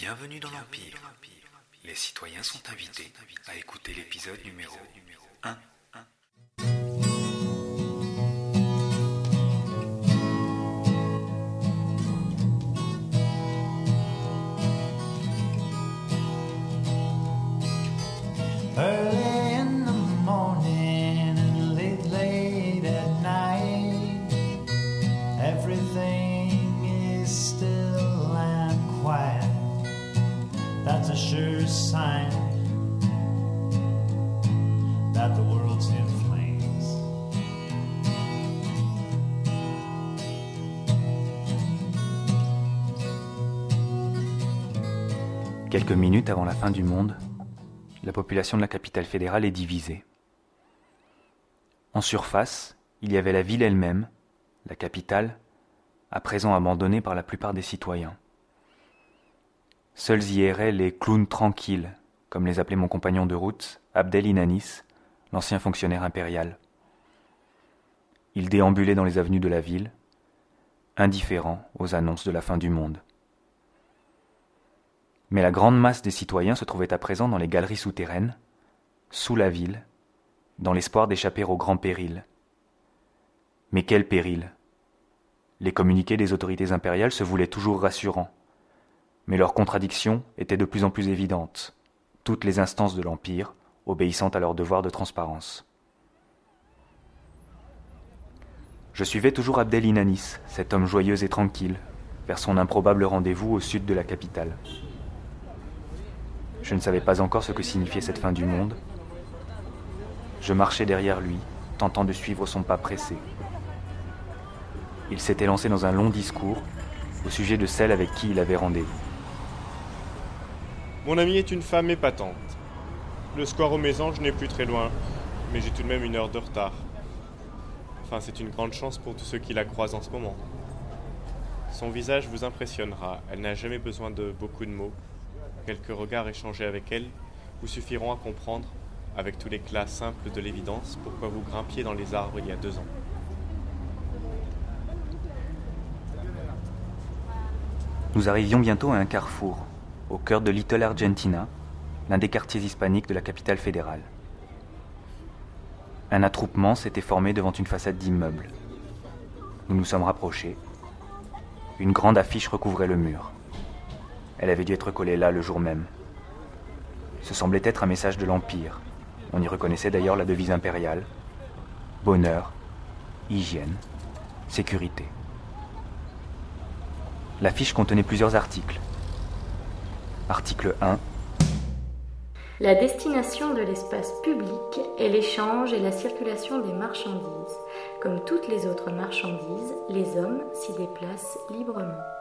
Bienvenue dans l'Empire. Les citoyens sont invités à écouter l'épisode numéro 1. Quelques minutes avant la fin du monde, la population de la capitale fédérale est divisée. En surface, il y avait la ville elle-même, la capitale, à présent abandonnée par la plupart des citoyens. Seuls y erraient les clowns tranquilles, comme les appelait mon compagnon de route, Abdel Inanis, l'ancien fonctionnaire impérial. Il déambulait dans les avenues de la ville, indifférent aux annonces de la fin du monde. Mais la grande masse des citoyens se trouvait à présent dans les galeries souterraines, sous la ville, dans l'espoir d'échapper au grand péril. Mais quel péril? Les communiqués des autorités impériales se voulaient toujours rassurants, mais leurs contradictions étaient de plus en plus évidentes, toutes les instances de l'Empire obéissant à leur devoir de transparence. Je suivais toujours Abdel Inanis, cet homme joyeux et tranquille, vers son improbable rendez-vous au sud de la capitale. Je ne savais pas encore ce que signifiait cette fin du monde. Je marchais derrière lui, tentant de suivre son pas pressé. Il s'était lancé dans un long discours au sujet de celle avec qui il avait rendez-vous. Mon amie est une femme épatante. Le square aux Mésanges n'est plus très loin, mais j'ai tout de même une heure de retard. Enfin, c'est une grande chance pour tous ceux qui la croisent en ce moment. Son visage vous impressionnera. Elle n'a jamais besoin de beaucoup de mots. Quelques regards échangés avec elle vous suffiront à comprendre, avec tout l'éclat simple de l'évidence, pourquoi vous grimpiez dans les arbres il y a deux ans. Nous arrivions bientôt à un carrefour, au cœur de Little Argentina, l'un des quartiers hispaniques de la capitale fédérale. Un attroupement s'était formé devant une façade d'immeuble. Nous nous sommes rapprochés. Une grande affiche recouvrait le mur. Elle avait dû être collée là le jour même. Ce semblait être un message de l'Empire. On y reconnaissait d'ailleurs la devise impériale. Bonheur, hygiène, sécurité. L'affiche contenait plusieurs articles. Article 1. La destination de l'espace public est l'échange et la circulation des marchandises. Comme toutes les autres marchandises, les hommes s'y déplacent librement.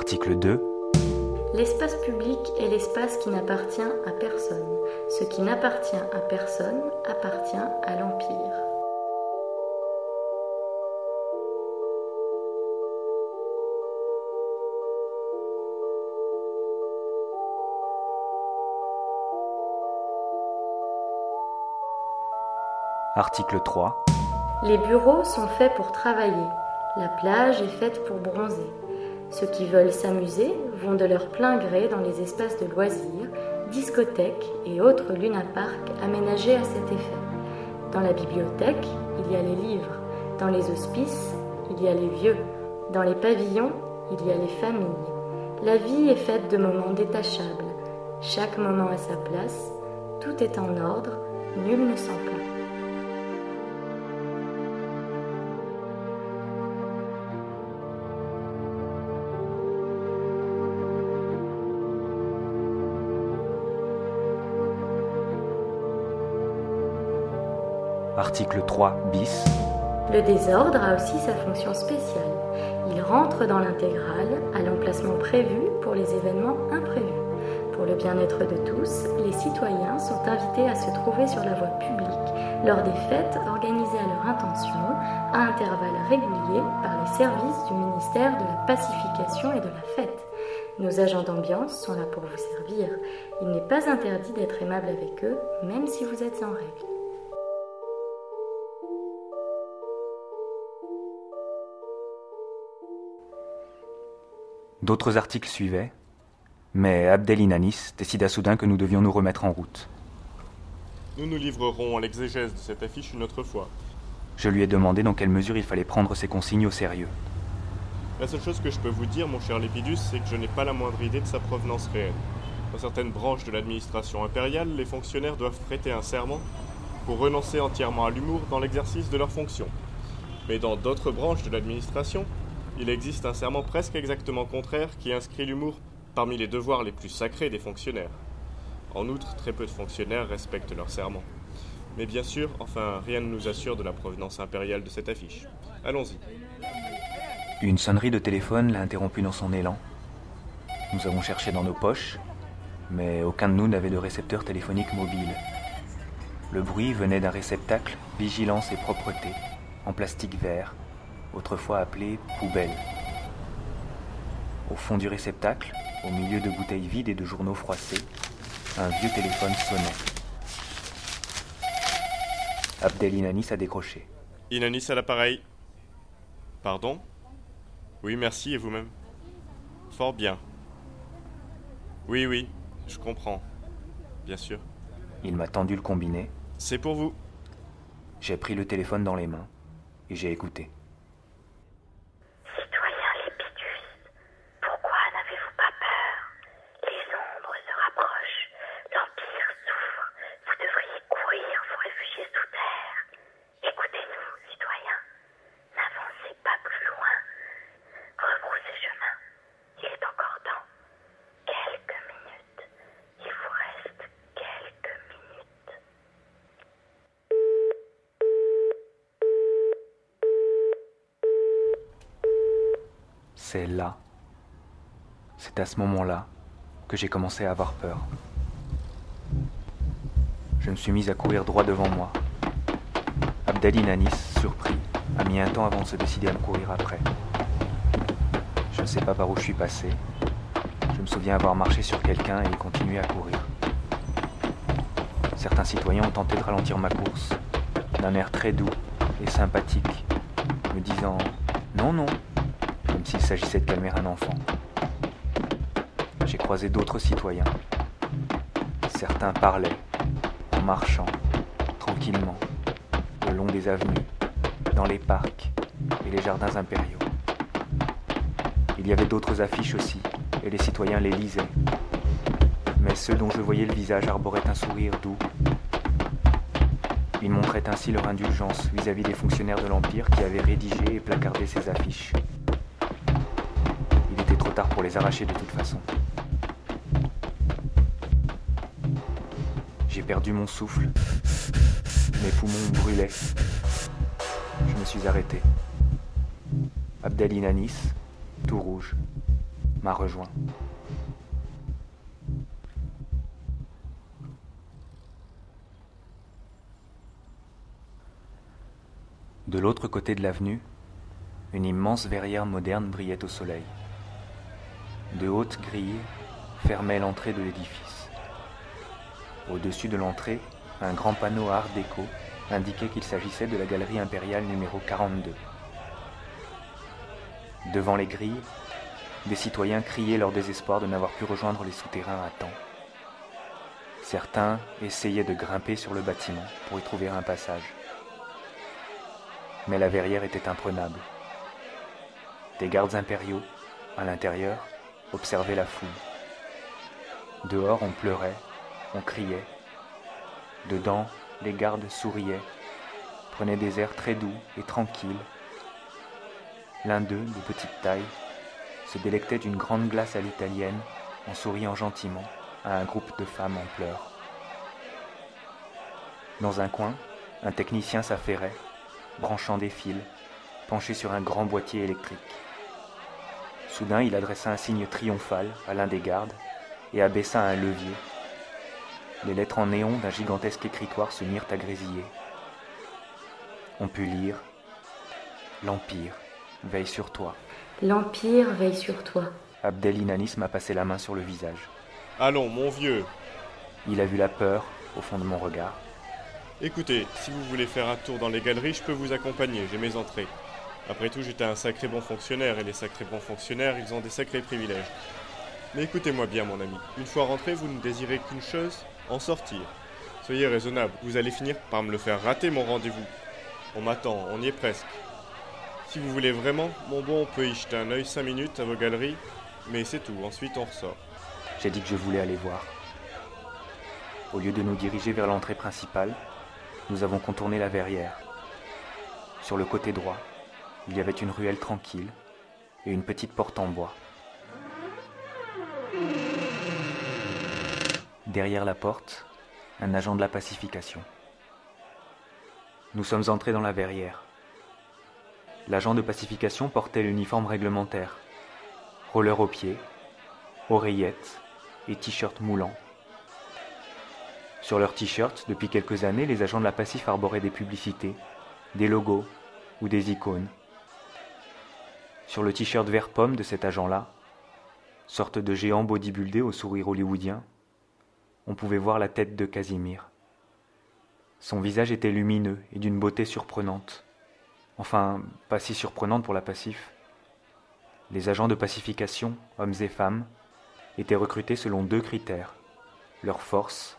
Article 2. L'espace public est l'espace qui n'appartient à personne. Ce qui n'appartient à personne appartient à l'Empire. Article 3. Les bureaux sont faits pour travailler. La plage est faite pour bronzer. Ceux qui veulent s'amuser vont de leur plein gré dans les espaces de loisirs, discothèques et autres lunaparks aménagés à cet effet. Dans la bibliothèque, il y a les livres. Dans les hospices, il y a les vieux. Dans les pavillons, il y a les familles. La vie est faite de moments détachables. Chaque moment à sa place, tout est en ordre, nul ne s'en plaint. Article 3 bis. Le désordre a aussi sa fonction spéciale. Il rentre dans l'intégrale à l'emplacement prévu pour les événements imprévus. Pour le bien-être de tous, les citoyens sont invités à se trouver sur la voie publique lors des fêtes organisées à leur intention à intervalles réguliers par les services du ministère de la Pacification et de la Fête. Nos agents d'ambiance sont là pour vous servir. Il n'est pas interdit d'être aimable avec eux, même si vous êtes en règle. D'autres articles suivaient, mais Abdel Inanis décida soudain que nous devions nous remettre en route. Nous nous livrerons à l'exégèse de cette affiche une autre fois. Je lui ai demandé dans quelle mesure il fallait prendre ces consignes au sérieux. La seule chose que je peux vous dire, mon cher Lépidus, c'est que je n'ai pas la moindre idée de sa provenance réelle. Dans certaines branches de l'administration impériale, les fonctionnaires doivent prêter un serment pour renoncer entièrement à l'humour dans l'exercice de leurs fonctions. Mais dans d'autres branches de l'administration, il existe un serment presque exactement contraire qui inscrit l'humour parmi les devoirs les plus sacrés des fonctionnaires. En outre, très peu de fonctionnaires respectent leur serment. Mais bien sûr, enfin, rien ne nous assure de la provenance impériale de cette affiche. Allons-y. Une sonnerie de téléphone l'a interrompu dans son élan. Nous avons cherché dans nos poches, mais aucun de nous n'avait de récepteur téléphonique mobile. Le bruit venait d'un réceptacle Vigilance et Propreté, en plastique vert, autrefois appelé poubelle. Au fond du réceptacle, au milieu de bouteilles vides et de journaux froissés, un vieux téléphone sonnait. Abdel Inanis a décroché. Inanis à l'appareil. Pardon? Oui, merci, et vous-même? Fort bien. Oui, oui, je comprends. Bien sûr. Il m'a tendu le combiné. C'est pour vous. J'ai pris le téléphone dans les mains et j'ai écouté. Citoyen Lépidus, pourquoi n'avez-vous pas peur Les ombres se rapprochent, l'Empire souffre, vous devriez courir, vous réfugier sous terre. Écoutez-nous, citoyen, n'avancez pas plus loin. Rebroussez chemin, il est encore temps. Quelques minutes, il vous reste quelques minutes. C'est là, c'est à ce moment-là que j'ai commencé à avoir peur. Je me suis mis à courir droit devant moi. Abdel Inanis, surpris, a mis un temps avant de se décider à me courir après. Je ne sais pas par où je suis passé. Je me souviens avoir marché sur quelqu'un et continué à courir. Certains citoyens ont tenté de ralentir ma course, d'un air très doux et sympathique, me disant Non, non, comme s'il s'agissait de calmer un enfant. J'ai croisé d'autres citoyens. Certains parlaient, en marchant, tranquillement, le long des avenues, dans les parcs et les jardins impériaux. Il y avait d'autres affiches aussi, et les citoyens les lisaient. Mais ceux dont je voyais le visage arboraient un sourire doux. Ils montraient ainsi leur indulgence vis-à-vis des fonctionnaires de l'Empire qui avaient rédigé et placardé ces affiches. Il était trop tard pour les arracher de toute façon. J'ai perdu mon souffle. Mes poumons brûlaient. Je me suis arrêté. Abdel Inanis, tout rouge, m'a rejoint. De l'autre côté de l'avenue, une immense verrière moderne brillait au soleil. De hautes grilles fermaient l'entrée de l'édifice. Au-dessus de l'entrée, un grand panneau art déco indiquait qu'il s'agissait de la galerie impériale numéro 42. Devant les grilles, des citoyens criaient leur désespoir de n'avoir pu rejoindre les souterrains à temps. Certains essayaient de grimper sur le bâtiment pour y trouver un passage. Mais la verrière était imprenable. Des gardes impériaux, à l'intérieur, observaient la foule. Dehors, on pleurait, on criait. Dedans, les gardes souriaient, prenaient des airs très doux et tranquilles. L'un d'eux, de petite taille, se délectait d'une grande glace à l'italienne en souriant gentiment à un groupe de femmes en pleurs. Dans un coin, un technicien s'affairait, branchant des fils, penché sur un grand boîtier électrique. Soudain, il adressa un signe triomphal à l'un des gardes et abaissa un levier. Les lettres en néon d'un gigantesque écritoire se mirent à grésiller. On put lire L'Empire veille sur toi. L'Empire veille sur toi. Abdel Inanis m'a passé la main sur le visage. Allons, mon vieux. Il a vu la peur au fond de mon regard. Écoutez, si vous voulez faire un tour dans les galeries, je peux vous accompagner, j'ai mes entrées. Après tout, j'étais un sacré bon fonctionnaire, et les sacrés bons fonctionnaires, ils ont des sacrés privilèges. Mais écoutez-moi bien, mon ami. Une fois rentré, vous ne désirez qu'une chose? En sortir. Soyez raisonnable, vous allez finir par me le faire rater, mon rendez-vous. On m'attend, on y est presque. Si vous voulez vraiment, mon bon, on peut y jeter un œil cinq minutes à vos galeries, mais c'est tout, ensuite on ressort. J'ai dit que je voulais aller voir. Au lieu de nous diriger vers l'entrée principale, nous avons contourné la verrière. Sur le côté droit, il y avait une ruelle tranquille et une petite porte en bois. Derrière la porte, un agent de la pacification. Nous sommes entrés dans la verrière. L'agent de pacification portait l'uniforme réglementaire, roller aux pieds, oreillettes et t-shirt moulant. Sur leurs t-shirts, depuis quelques années, les agents de la Pacif arboraient des publicités, des logos ou des icônes. Sur le t-shirt vert pomme de cet agent-là, sorte de géant bodybuildé au sourire hollywoodien, on pouvait voir la tête de Casimir. Son visage était lumineux et d'une beauté surprenante. Enfin, pas si surprenante pour la Pacif. Les agents de pacification, hommes et femmes, étaient recrutés selon deux critères, leur force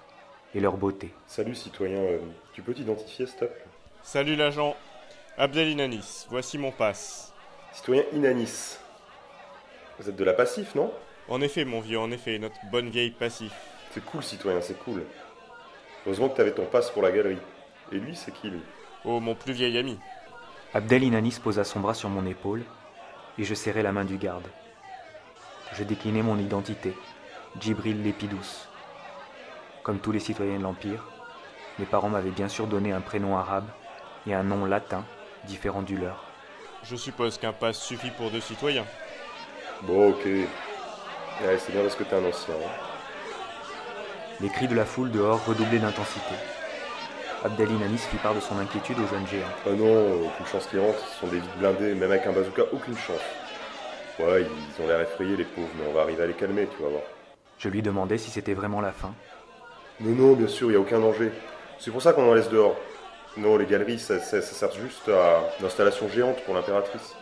et leur beauté. Salut citoyen, euh, tu peux t'identifier s'il te plaît? Salut l'agent. Abdel Inanis, voici mon passe. Citoyen Inanis. Vous êtes de la Passif, non? En effet, mon vieux, en effet, notre bonne vieille passif. C'est cool citoyen, c'est cool. Heureusement que t'avais ton passe pour la galerie. Et lui, c'est qui lui? Oh, mon plus vieil ami. Abdel Inanis posa son bras sur mon épaule et je serrai la main du garde. Je déclinai mon identité, Djibril Lépidous. Comme tous les citoyens de l'Empire, mes parents m'avaient bien sûr donné un prénom arabe et un nom latin différent du leur. Je suppose qu'un passe suffit pour deux citoyens. Bon, ok. Ouais, c'est bien parce que t'es un ancien. hein. Les cris de la foule dehors redoublaient d'intensité. Abdel Inanis fit part de son inquiétude au jeune géant. Ah non, aucune chance qu'ils rentrent, ce sont des vides blindés, même avec un bazooka, aucune chance. Ouais, ils ont l'air effrayés les pauvres, mais on va arriver à les calmer, tu vas voir. Je lui demandai si c'était vraiment la fin. Non, non, bien sûr, il n'y a aucun danger. C'est pour ça qu'on en laisse dehors. Non, les galeries, ça, ça- ça sert juste à une installation géante pour l'impératrice.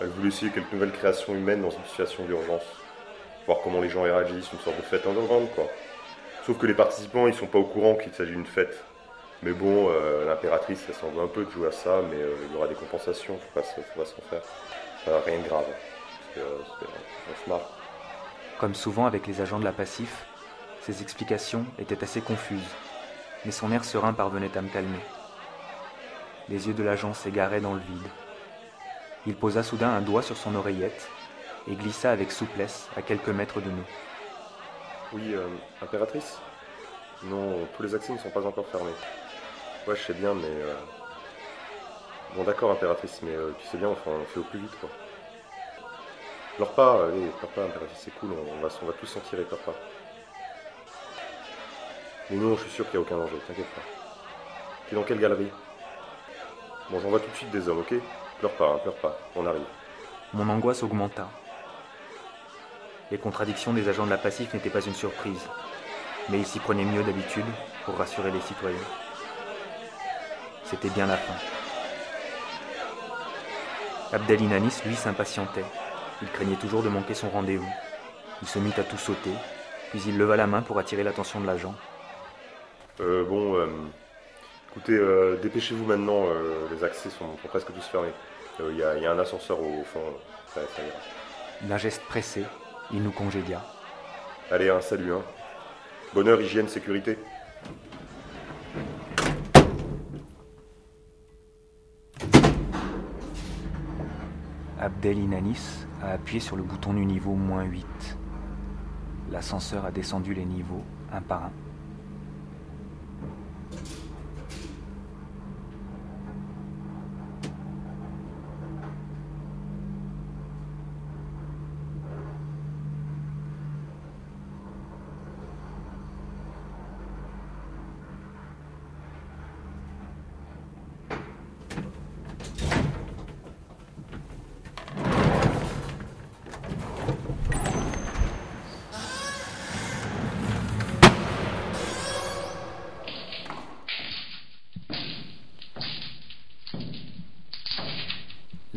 Elle voulait essayer quelques nouvelles créations humaines dans une situation d'urgence. Voir comment les gens réagissent, une sorte de fête underground, quoi. Sauf que les participants, ils sont pas au courant qu'il s'agit d'une fête. Mais bon, euh, l'impératrice, elle s'en veut un peu de jouer à ça, mais euh, il y aura des compensations, faut pas, faut pas s'en faire. Rien de grave. Parce euh, marre. Comme souvent avec les agents de la Pacif, ses explications étaient assez confuses, mais son air serein parvenait à me calmer. Les yeux de l'agent s'égaraient dans le vide. Il posa soudain un doigt sur son oreillette et glissa avec souplesse à quelques mètres de nous. Oui, euh, impératrice Non, tous les accès ne sont pas encore fermés. Ouais, je sais bien, mais... euh, Bon, d'accord, impératrice, mais euh, tu sais bien, enfin, on fait au plus vite, quoi. Pleure pas, allez, pleure pas, impératrice, c'est cool, on, va, on va tous s'en tirer, pleure pas. Mais non, je suis sûr qu'il n'y a aucun danger, t'inquiète pas. T'es dans quelle galerie? Bon, j'envoie tout de suite des hommes, ok? Pleure pas, hein, pleure pas, on arrive. Mon angoisse augmenta. Les contradictions des agents de la Pacif n'étaient pas une surprise, mais ils s'y prenaient mieux d'habitude pour rassurer les citoyens. C'était bien la fin. Abdel Inanis, lui, s'impatientait. Il craignait toujours de manquer son rendez-vous. Il se mit à tout sauter, puis il leva la main pour attirer l'attention de l'agent. Euh, bon, euh, écoutez, euh, dépêchez-vous maintenant, les accès sont, sont presque tous fermés. Il y, a- il y a un ascenseur au fond, ça, ça ira. D'un geste pressé, il nous congédia. Allez, un salut, hein. Bonheur, hygiène, sécurité. Abdel Inanis a appuyé sur le bouton du niveau moins 8. L'ascenseur a descendu les niveaux un par un.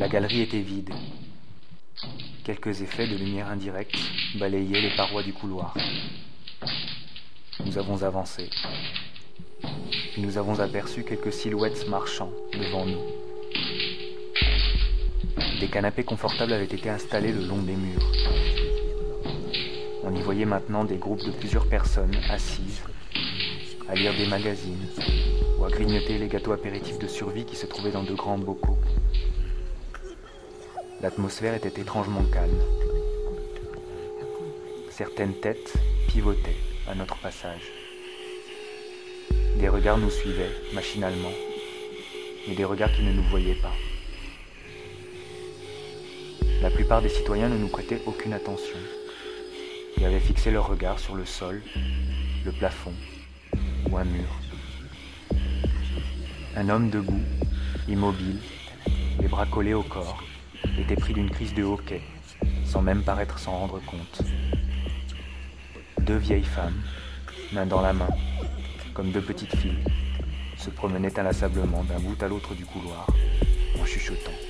La galerie était vide. Quelques effets de lumière indirecte balayaient les parois du couloir. Nous avons avancé. Nous avons aperçu quelques silhouettes marchant devant nous. Des canapés confortables avaient été installés le long des murs. On y voyait maintenant des groupes de plusieurs personnes assises, à lire des magazines ou à grignoter les gâteaux apéritifs de survie qui se trouvaient dans de grands bocaux. L'atmosphère était étrangement calme. Certaines têtes pivotaient à notre passage. Des regards nous suivaient machinalement, mais des regards qui ne nous voyaient pas. La plupart des citoyens ne nous prêtaient aucune attention. Ils avaient fixé leur regard sur le sol, le plafond ou un mur. Un homme debout, immobile, les bras collés au corps, était pris d'une crise de hoquet, sans même paraître s'en rendre compte. Deux vieilles femmes, main dans la main, comme deux petites filles, se promenaient inlassablement d'un bout à l'autre du couloir, en chuchotant.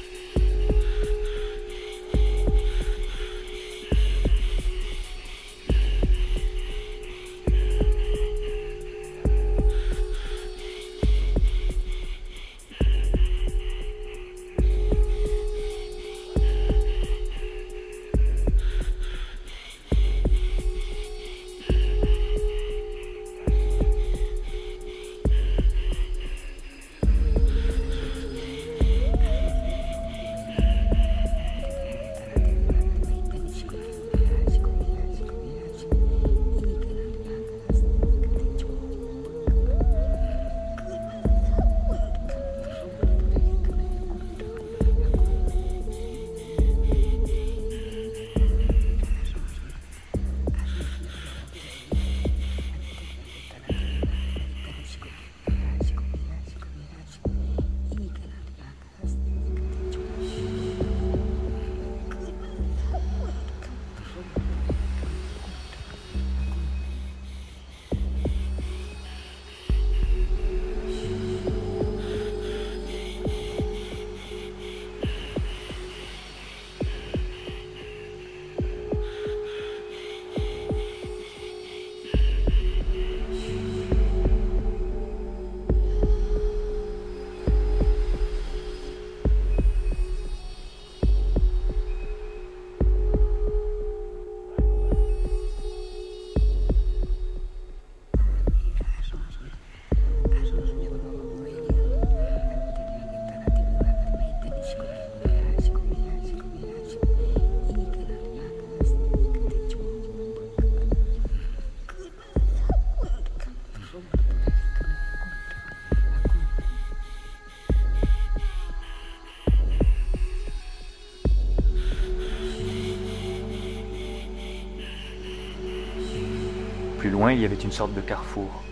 Il y avait une sorte de carrefour.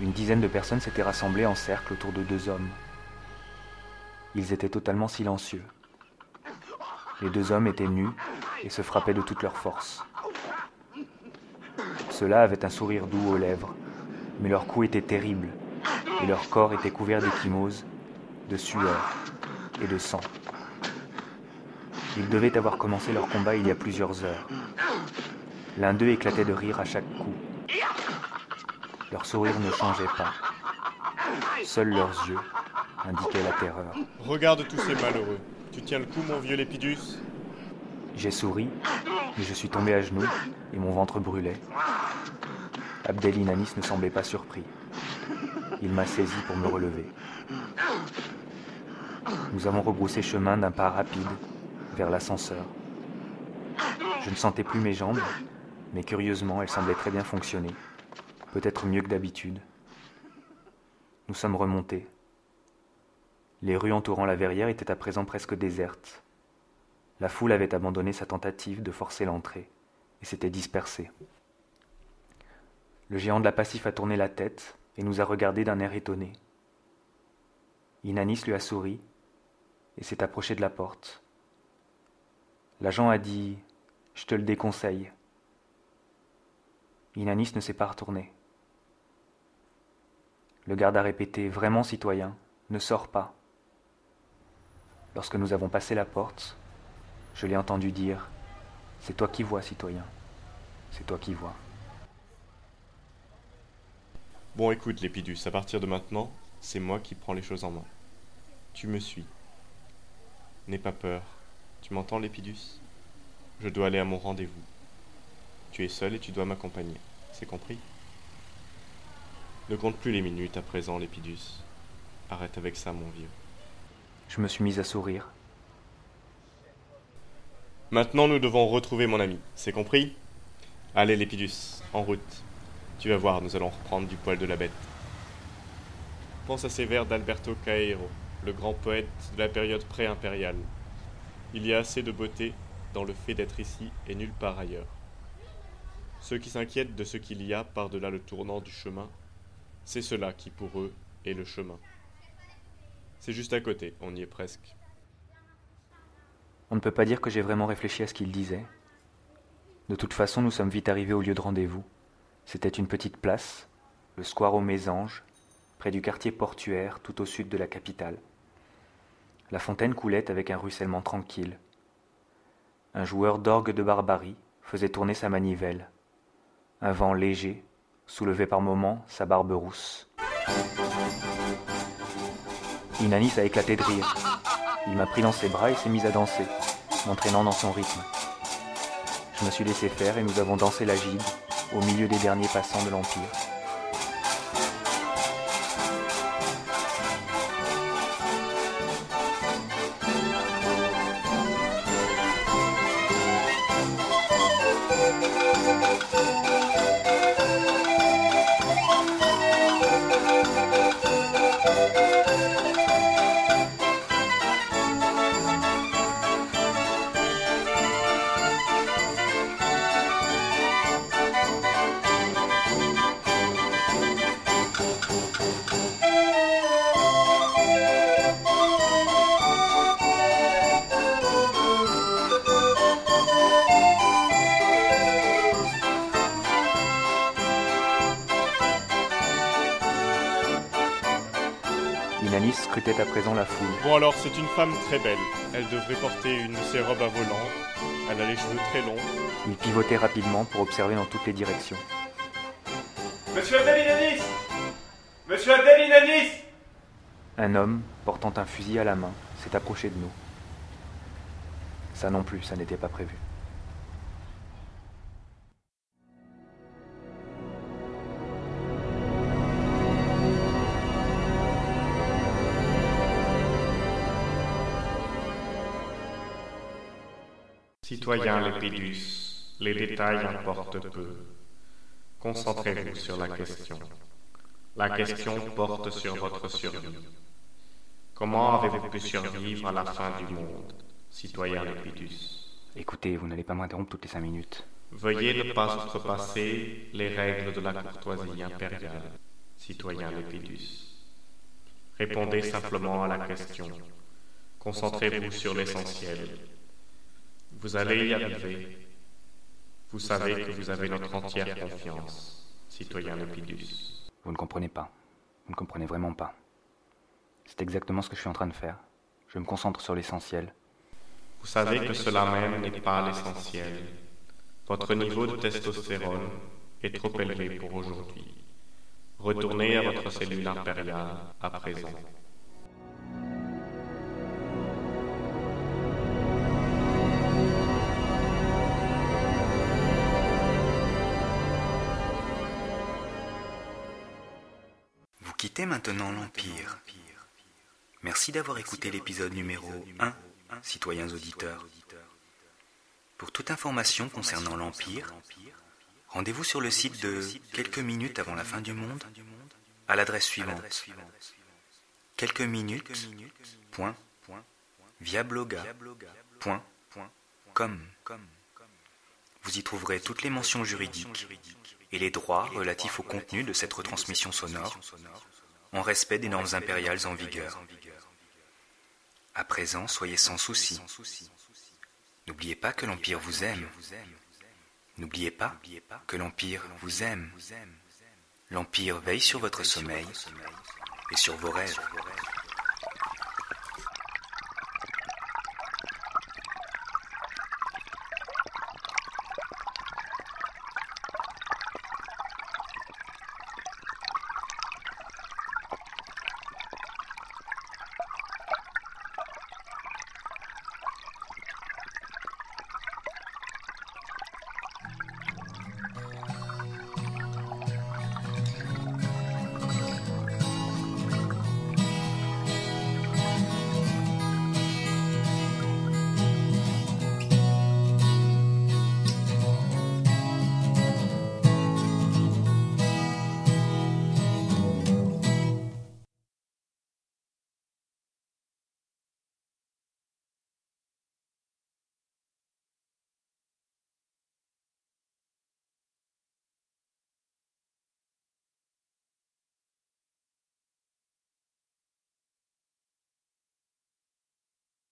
Une dizaine de personnes s'étaient rassemblées en cercle autour de deux hommes. Ils étaient totalement silencieux. Les deux hommes étaient nus et se frappaient de toute leur force. Ceux-là avaient un sourire doux aux lèvres, mais leur cou était terrible et leur corps était couvert d'échymoses, de sueur et de sang. Ils devaient avoir commencé leur combat il y a plusieurs heures. L'un d'eux éclatait de rire à chaque coup. Leur sourire ne changeait pas. Seuls leurs yeux indiquaient la terreur. Regarde tous ces malheureux. Tu tiens le coup, mon vieux Lépidus J'ai souri, mais je suis tombé à genoux et mon ventre brûlait. Abdel Inanis ne semblait pas surpris. Il m'a saisi pour me relever. Nous avons rebroussé chemin d'un pas rapide vers l'ascenseur. Je ne sentais plus mes jambes, mais curieusement, elles semblaient très bien fonctionner, peut-être mieux que d'habitude. Nous sommes remontés. Les rues entourant la verrière étaient à présent presque désertes. La foule avait abandonné sa tentative de forcer l'entrée et s'était dispersée. Le géant de la Passif a tourné la tête et nous a regardés d'un air étonné. Inanis lui a souri et s'est approché de la porte. L'agent a dit Je te le déconseille. Inanis ne s'est pas retourné. Le garde a répété Vraiment, citoyen, ne sors pas. Lorsque nous avons passé la porte, je l'ai entendu dire C'est toi qui vois, citoyen. C'est toi qui vois. Bon, écoute, Lépidus, à partir de maintenant, c'est moi qui prends les choses en main. Tu me suis. N'aie pas peur. Tu m'entends, Lépidus? Je dois aller à mon rendez-vous. Tu es seul et tu dois m'accompagner. C'est compris? Ne compte plus les minutes à présent, Lépidus. Arrête avec ça, mon vieux. Je me suis mise à sourire. Maintenant, nous devons retrouver mon ami. C'est compris? Allez, Lépidus, en route. Tu vas voir, nous allons reprendre du poil de la bête. Pense à ces vers d'Alberto Caero, le grand poète de la période pré-impériale. Il y a assez de beauté dans le fait d'être ici et nulle part ailleurs. Ceux qui s'inquiètent de ce qu'il y a par-delà le tournant du chemin, c'est cela qui pour eux est le chemin. C'est juste à côté, on y est presque. On ne peut pas dire que j'ai vraiment réfléchi à ce qu'il disait. De toute façon, nous sommes vite arrivés au lieu de rendez-vous. C'était une petite place, le square aux Mésanges, près du quartier portuaire, tout au sud de la capitale. La fontaine coulait avec un ruissellement tranquille. Un joueur d'orgue de barbarie faisait tourner sa manivelle. Un vent léger soulevait par moments sa barbe rousse. Inanis a éclaté de rire. Il m'a pris dans ses bras et s'est mis à danser, m'entraînant dans son rythme. Je me suis laissé faire et nous avons dansé la gide au milieu des derniers passants de l'Empire. Présent la foule. Bon alors, c'est une femme très belle. Elle devrait porter une de ses robes à volant. Elle a les cheveux très longs. Il pivotait rapidement pour observer dans toutes les directions. Monsieur Abdel Inanis Monsieur Abdel Inanis Un homme, portant un fusil à la main, s'est approché de nous. Ça non plus, ça n'était pas prévu. Citoyens Lépidus, les détails importent peu. Concentrez-vous sur la question. La question porte sur votre survie. Comment avez-vous pu survivre à la fin du monde, citoyens Lépidus Écoutez, vous n'allez pas m'interrompre toutes les cinq minutes. Veuillez ne pas outrepasser les règles de la courtoisie impériale, citoyens Lépidus. Répondez simplement à la question. Concentrez-vous sur l'essentiel. Vous allez y arriver. Vous savez que vous avez notre entière confiance, citoyen Lepidus. Vous ne comprenez pas. Vous ne comprenez vraiment pas. C'est exactement ce que je suis en train de faire. Je me concentre sur l'essentiel. Vous savez que cela même n'est pas l'essentiel. Votre niveau de testostérone est trop élevé pour aujourd'hui. Retournez à votre cellule impériale à présent. Quittez maintenant l'Empire. Merci d'avoir écouté l'épisode numéro 1, citoyens auditeurs. Pour toute information concernant l'Empire, rendez-vous sur le site de Quelques minutes avant la fin du monde à l'adresse suivante quelques minutes point viabloga.com. Vous y trouverez toutes les mentions juridiques et les droits relatifs au contenu de cette retransmission sonore en respect des normes impériales en vigueur. À présent, soyez sans souci. N'oubliez pas que l'Empire vous aime. N'oubliez pas que l'Empire vous aime. L'Empire veille sur votre sommeil et sur vos rêves.